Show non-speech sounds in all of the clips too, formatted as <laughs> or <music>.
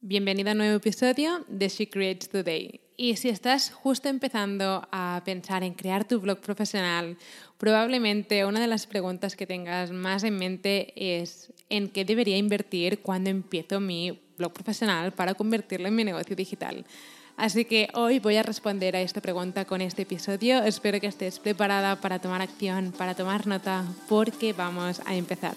Bienvenido a un nuevo episodio de She Creates Today. Y si estás justo empezando a pensar en crear tu blog profesional, probablemente una de las preguntas que tengas más en mente es en qué debería invertir cuando empiezo mi blog profesional para convertirlo en mi negocio digital. Así que hoy voy a responder a esta pregunta con este episodio. Espero que estés preparada para tomar acción, para tomar nota, porque vamos a empezar.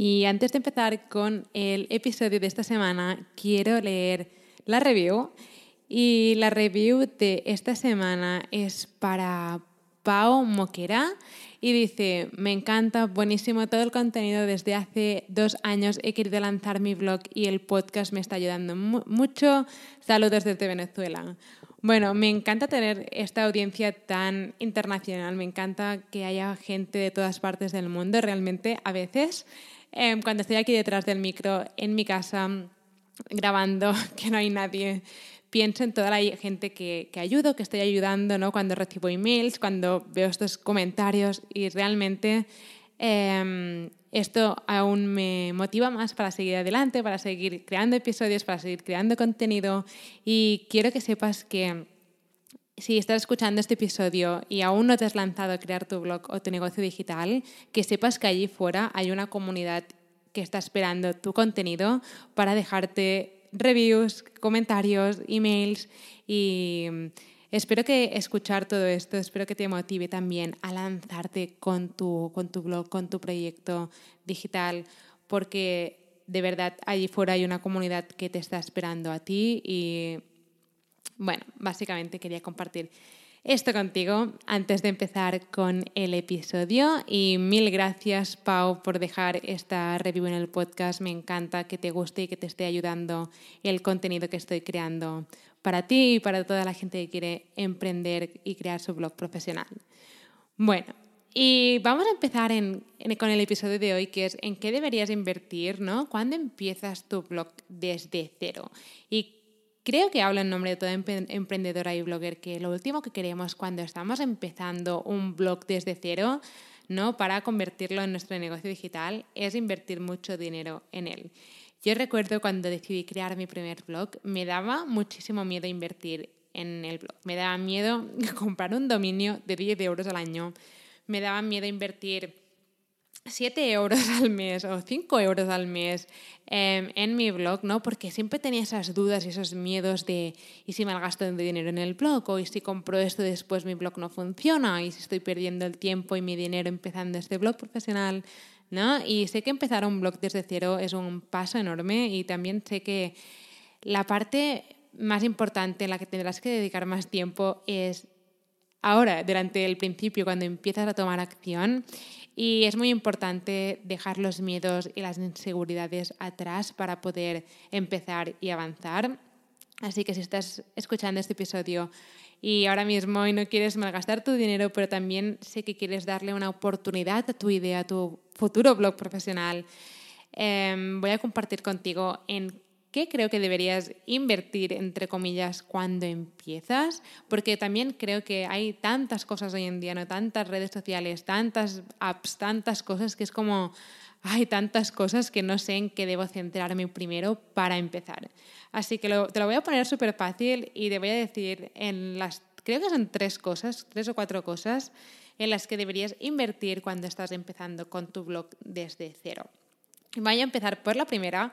Y antes de empezar con el episodio de esta semana, quiero leer la review. Y la review de esta semana es para Pau Moquera y dice, me encanta, buenísimo todo el contenido. Desde hace dos años he querido lanzar mi blog y el podcast me está ayudando mucho. Saludos desde Venezuela. Bueno, me encanta tener esta audiencia tan internacional, me encanta que haya gente de todas partes del mundo. Realmente a veces Em, cuando estoy aquí detrás del micro en mi casa grabando, <laughs> que no hay nadie, pienso en toda la gente que, que ayudo, que estoy ayudando, ¿no? cuando recibo emails, cuando veo estos comentarios y realmente em, esto aún me motiva más para seguir adelante, para seguir creando episodios, para seguir creando contenido y quiero que sepas que si estás escuchando este episodio y aún no te has lanzado a crear tu blog o tu negocio digital, que sepas que allí fuera hay una comunidad que está esperando tu contenido para dejarte reviews, comentarios, emails y mm, espero que escuchar todo esto, espero que te motive también a lanzarte con tu, con tu blog, con tu proyecto digital, porque de verdad allí fuera hay una comunidad que te está esperando a ti y bueno, básicamente quería compartir esto contigo antes de empezar con el episodio y mil gracias Pau por dejar esta review en el podcast. Me encanta que te guste y que te esté ayudando el contenido que estoy creando para ti y para toda la gente que quiere emprender y crear su blog profesional. Bueno, y vamos a empezar con el episodio de hoy, que es en qué deberías invertir, ¿no? ¿Cuándo empiezas tu blog desde cero? Y Creo que hablo en nombre de toda emprendedora y blogger que lo último que queremos cuando estamos empezando un blog desde cero, ¿no? Para convertirlo en nuestro negocio digital, es invertir mucho dinero en él. Yo recuerdo cuando decidí crear mi primer blog, me daba muchísimo miedo invertir en el blog. Me daba miedo <laughs> comprar un dominio de 10 euros al año. Me daba miedo invertir 7 euros al mes o 5 euros al mes em, en mi blog, ¿no? Porque siempre tenía esas dudas y esos miedos de ¿y si me gasto de dinero en el blog? ¿O ¿y si compro esto después mi blog no funciona? ¿Y si estoy perdiendo el tiempo y mi dinero empezando este blog profesional? ¿No? Y sé que empezar un blog desde cero es un paso enorme y también sé que la parte más importante en la que tendrás que dedicar más tiempo es ahora, durante el principio, cuando empiezas a tomar acción y es muy importante dejar los miedos y las inseguridades atrás para poder empezar y avanzar. Así que si estás escuchando este episodio y ahora mismo y no quieres malgastar tu dinero, pero también sé que quieres darle una oportunidad a tu idea, a tu futuro blog profesional, em, voy a compartir contigo en qué creo que deberías invertir, entre comillas, cuando empiezas, porque también creo que hay tantas cosas hoy en día, ¿no? tantas redes sociales, tantas apps, tantas cosas que es como hay tantas cosas que no sé en qué debo centrarme primero para empezar. Así que te lo voy a poner súper fácil y te voy a decir en las, creo que son tres cosas, tres o cuatro cosas en las que deberías invertir cuando estás empezando con tu blog desde cero. Voy a empezar por la primera,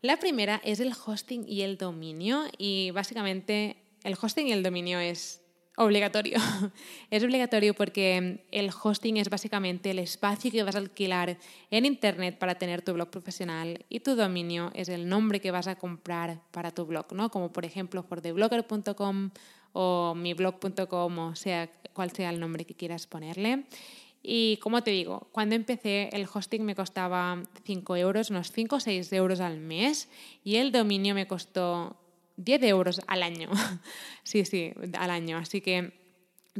la primera es el hosting y el dominio y básicamente el hosting y el dominio es obligatorio. <laughs> es obligatorio porque el hosting es básicamente el espacio que vas a alquilar en Internet para tener tu blog profesional y tu dominio es el nombre que vas a comprar para tu blog, ¿no? como por ejemplo fordeblogger.com o miblog.com o sea cual sea el nombre que quieras ponerle. Y como te digo, cuando empecé el hosting me costaba 5 euros, unos 5 o 6 euros al mes y el dominio me costó 10 euros al año. <laughs> sí, sí, al año. Así que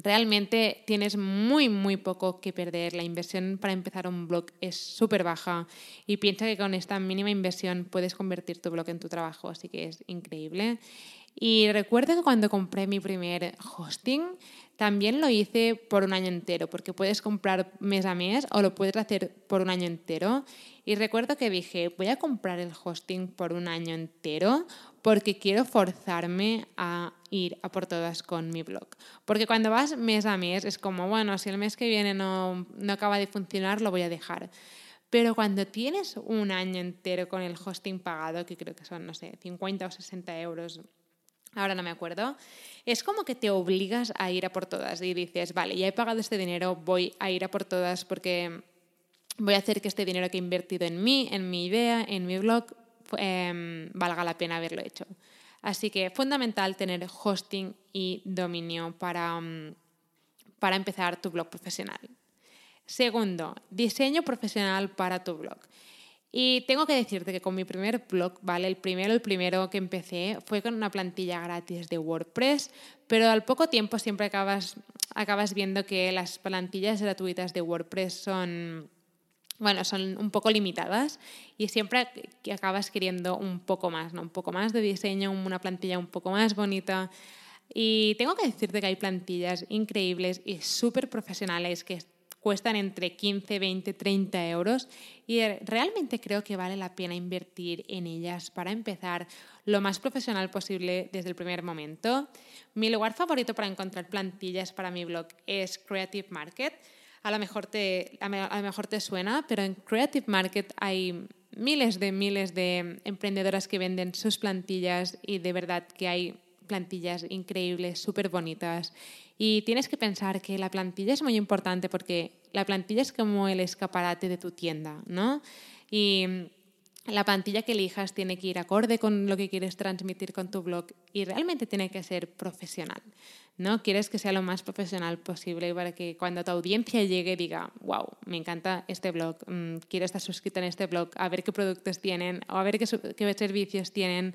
realmente tienes muy, muy poco que perder. La inversión para empezar un blog es súper baja y piensa que con esta mínima inversión puedes convertir tu blog en tu trabajo, así que es increíble. Y recuerdo que cuando compré mi primer hosting, también lo hice por un año entero, porque puedes comprar mes a mes o lo puedes hacer por un año entero. Y recuerdo que dije, voy a comprar el hosting por un año entero porque quiero forzarme a ir a por todas con mi blog. Porque cuando vas mes a mes es como, bueno, si el mes que viene no, no acaba de funcionar, lo voy a dejar. Pero cuando tienes un año entero con el hosting pagado, que creo que son, no sé, 50 o 60 euros ahora no me acuerdo, es como que te obligas a ir a por todas y dices, vale, ya he pagado este dinero, voy a ir a por todas porque voy a hacer que este dinero que he invertido en mí, en mi idea, en mi blog, em, valga la pena haberlo hecho. Así que fundamental tener hosting y dominio para, mm, para empezar tu blog profesional. Segundo, diseño profesional para tu blog. Y tengo que decirte que con mi primer blog, ¿vale? El primero, el primero que empecé fue con una plantilla gratis de WordPress, pero al poco tiempo siempre acabas, acabas viendo que las plantillas gratuitas de WordPress son, bueno, son un poco limitadas y siempre acabas queriendo un poco más, ¿no? Un poco más de diseño, una plantilla un poco más bonita. Y tengo que decirte que hay plantillas increíbles y súper profesionales que cuestan entre 15, 20, 30 euros y realmente creo que vale la pena invertir en ellas para empezar lo más profesional posible desde el primer momento. Mi lugar favorito para encontrar plantillas para mi blog es Creative Market. A lo mejor te, a lo mejor te suena, pero en Creative Market hay miles de miles de emprendedoras que venden sus plantillas y de verdad que hay plantillas increíbles, súper bonitas y tienes que pensar que la plantilla es muy importante porque la plantilla es como el escaparate de tu tienda, ¿no? Y la plantilla que elijas tiene que ir acorde con lo que quieres transmitir con tu blog y realmente tiene que ser profesional, ¿no? Quieres que sea lo más profesional posible para que cuando tu audiencia llegue diga, wow, me encanta este blog, mm, quiero estar suscrito en este blog, a ver qué productos tienen o a ver qué, qué servicios tienen.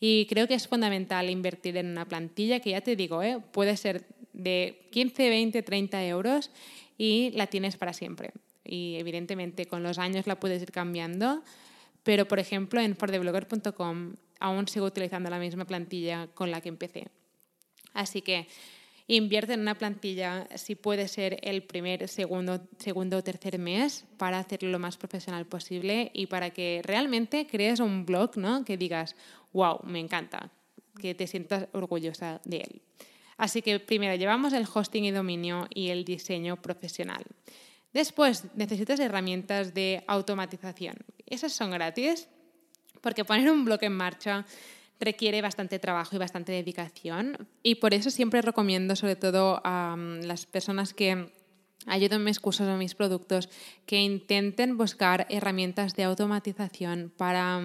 Y creo que es fundamental invertir en una plantilla que ya te digo, ¿eh? puede ser de 15, 20, 30 euros y la tienes para siempre. Y evidentemente con los años la puedes ir cambiando, pero por ejemplo en fordeblogger.com aún sigo utilizando la misma plantilla con la que empecé. Así que invierte en una plantilla si puede ser el primer, segundo, segundo o tercer mes para hacerlo lo más profesional posible y para que realmente crees un blog ¿no? que digas, wow, me encanta, que te sientas orgullosa de él. Así que primero llevamos el hosting y dominio y el diseño profesional. Después necesitas herramientas de automatización. Esas son gratis porque poner un blog en marcha requiere bastante trabajo y bastante dedicación y por eso siempre recomiendo sobre todo a mm, las personas que ayudan mis cursos o mis productos que intenten buscar herramientas de automatización para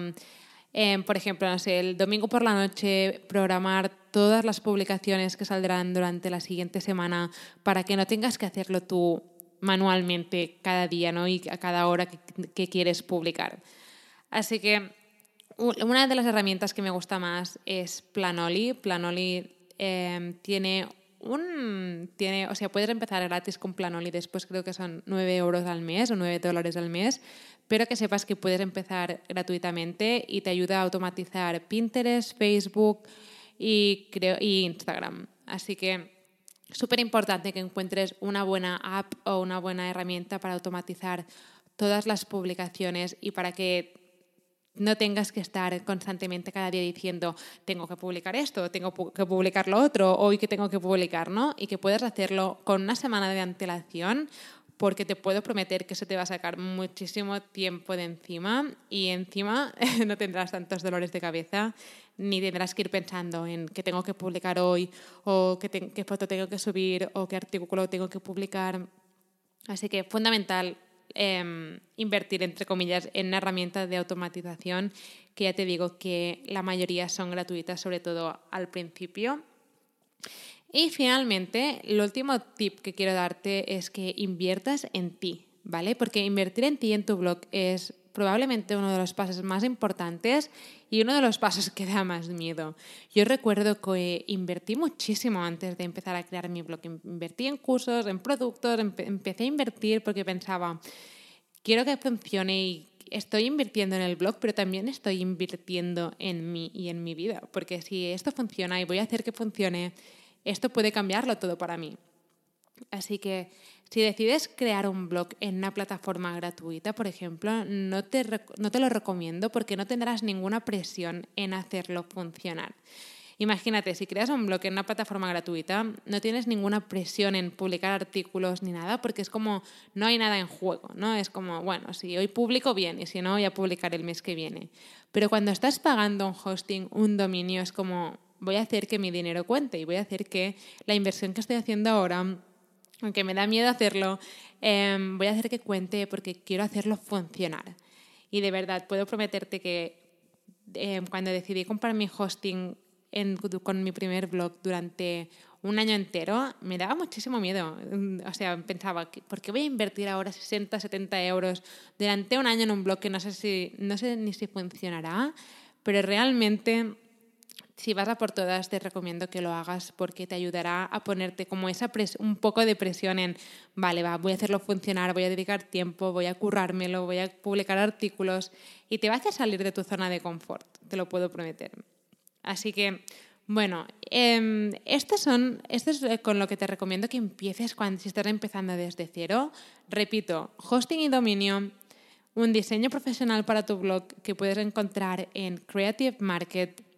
Em, por ejemplo, no sé, el domingo por la noche programar todas las publicaciones que saldrán durante la siguiente semana para que no tengas que hacerlo tú manualmente cada día ¿no? y a cada hora que, quieres publicar. Así que una de las herramientas que me gusta más es Planoli. Planoli em, tiene un... Tiene, o sea, puedes empezar gratis con Planoli, después creo que son 9 euros al mes o 9 dólares al mes, pero que sepas que puedes empezar gratuitamente y te ayuda a automatizar Pinterest, Facebook y, creo, y Instagram. Así que súper importante que encuentres una buena app o una buena herramienta para automatizar todas las publicaciones y para que no tengas que estar constantemente cada día diciendo tengo que publicar esto, tengo que publicar lo otro, hoy que tengo que publicar, ¿no? Y que puedas hacerlo con una semana de antelación porque te puedo prometer que eso te va a sacar muchísimo tiempo de encima y encima <laughs> no tendrás tantos dolores de cabeza ni tendrás que ir pensando en qué tengo que publicar hoy o qué, qué foto tengo que subir o qué artículo tengo que publicar. Así que fundamental em, invertir, entre comillas, en una herramienta de automatización que ya te digo que la mayoría son gratuitas, sobre todo al principio. Y finalmente, el último tip que quiero darte es que inviertas en ti, ¿vale? Porque invertir en ti en tu blog es probablemente uno de los pasos más importantes y uno de los pasos que da más miedo. Yo recuerdo que invertí muchísimo antes de empezar a crear mi blog. Invertí en cursos, en productos, empecé a invertir porque pensaba, quiero que funcione y estoy invirtiendo en el blog, pero también estoy invirtiendo en mí y en mi vida. Porque si esto funciona y voy a hacer que funcione, esto puede cambiarlo todo para mí. Así que si decides crear un blog en una plataforma gratuita, por ejemplo, no te, no te lo recomiendo porque no tendrás ninguna presión en hacerlo funcionar. Imagínate, si creas un blog en una plataforma gratuita, no tienes ninguna presión en publicar artículos ni nada, porque es como no hay nada en juego, ¿no? Es como, bueno, si hoy publico bien y si no, voy a publicar el mes que viene. Pero cuando estás pagando un hosting, un dominio, es como voy a hacer que mi dinero cuente y voy a hacer que la inversión que estoy haciendo ahora, aunque me da miedo hacerlo, em, voy a hacer que cuente porque quiero hacerlo funcionar. Y de verdad, puedo prometerte que em, cuando decidí comprar mi hosting con mi primer blog durante un año entero, me daba muchísimo miedo. O sea, pensaba, ¿por qué voy a invertir ahora 60, 70 euros durante un año en un blog que no sé, si, no sé ni si funcionará? Pero realmente, si vas a por todas, te recomiendo que lo hagas porque te ayudará a ponerte como esa un poco de presión en, vale, va, voy a hacerlo funcionar, voy a dedicar tiempo, voy a currármelo, voy a publicar artículos y te vas a salir de tu zona de confort, te lo puedo prometer. Así que, bueno, eh, son, esto es con lo que te recomiendo que empieces cuando si estás empezando desde cero. Repito, hosting y dominio, un diseño profesional para tu blog que puedes encontrar en Creative Market.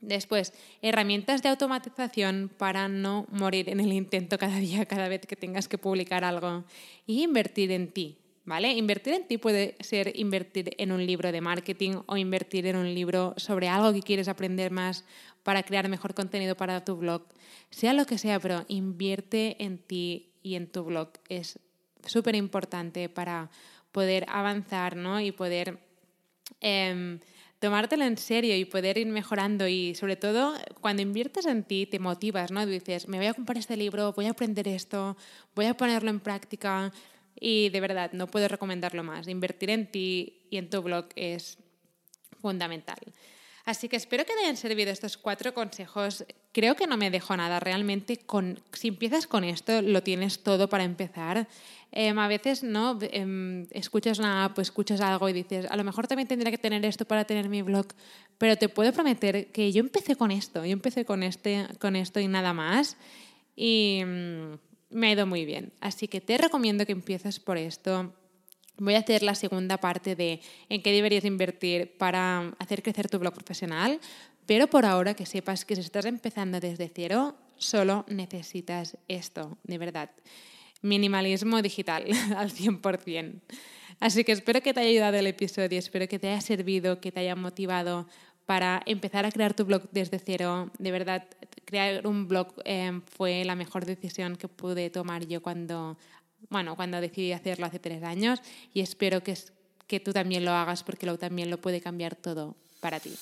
Después, herramientas de automatización para no morir en el intento cada día, cada vez que tengas que publicar algo. Y invertir en ti, ¿vale? Invertir en ti puede ser invertir en un libro de marketing o invertir en un libro sobre algo que quieres aprender más para crear mejor contenido para tu blog. Sea lo que sea, pero invierte en ti y en tu blog. Es súper importante para poder avanzar ¿no? y poder eh, tomártelo en serio y poder ir mejorando y sobre todo cuando inviertes en ti te motivas, ¿no? Dices, me voy a comprar este libro, voy a aprender esto, voy a ponerlo en práctica, y de verdad, no puedo recomendarlo más. Invertir en ti y en tu blog es fundamental. Así que espero que te hayan servido estos cuatro consejos. Creo que no me dejo nada. Realmente, con, si empiezas con esto, lo tienes todo para empezar. Em, a veces no em, escuchas una app, escuchas algo y dices, a lo mejor también tendría que tener esto para tener mi blog. Pero te puedo prometer que yo empecé con esto. Yo empecé con, este, con esto y nada más. Y mm, me ha ido muy bien. Así que te recomiendo que empieces por esto. Voy a hacer la segunda parte de en qué deberías invertir para hacer crecer tu blog profesional, pero por ahora que sepas que si estás empezando desde cero, solo necesitas esto, de verdad. Minimalismo digital <laughs> al 100%. Así que espero que te haya ayudado el episodio, espero que te haya servido, que te haya motivado para empezar a crear tu blog desde cero. De verdad, crear un blog eh, fue la mejor decisión que pude tomar yo cuando, bueno, cuando decidí hacerlo hace tres años y espero que, que tú también lo hagas porque lo, también lo puede cambiar todo para ti.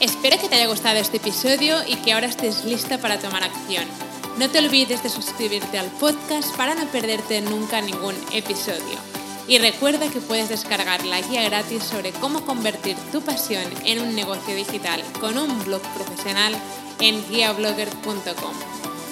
Espero que te haya gustado este episodio y que ahora estés lista para tomar acción. No te olvides de suscribirte al podcast para no perderte nunca ningún episodio. Y recuerda que puedes descargar la guía gratis sobre cómo convertir tu pasión en un negocio digital con un blog profesional en guiablogger.com.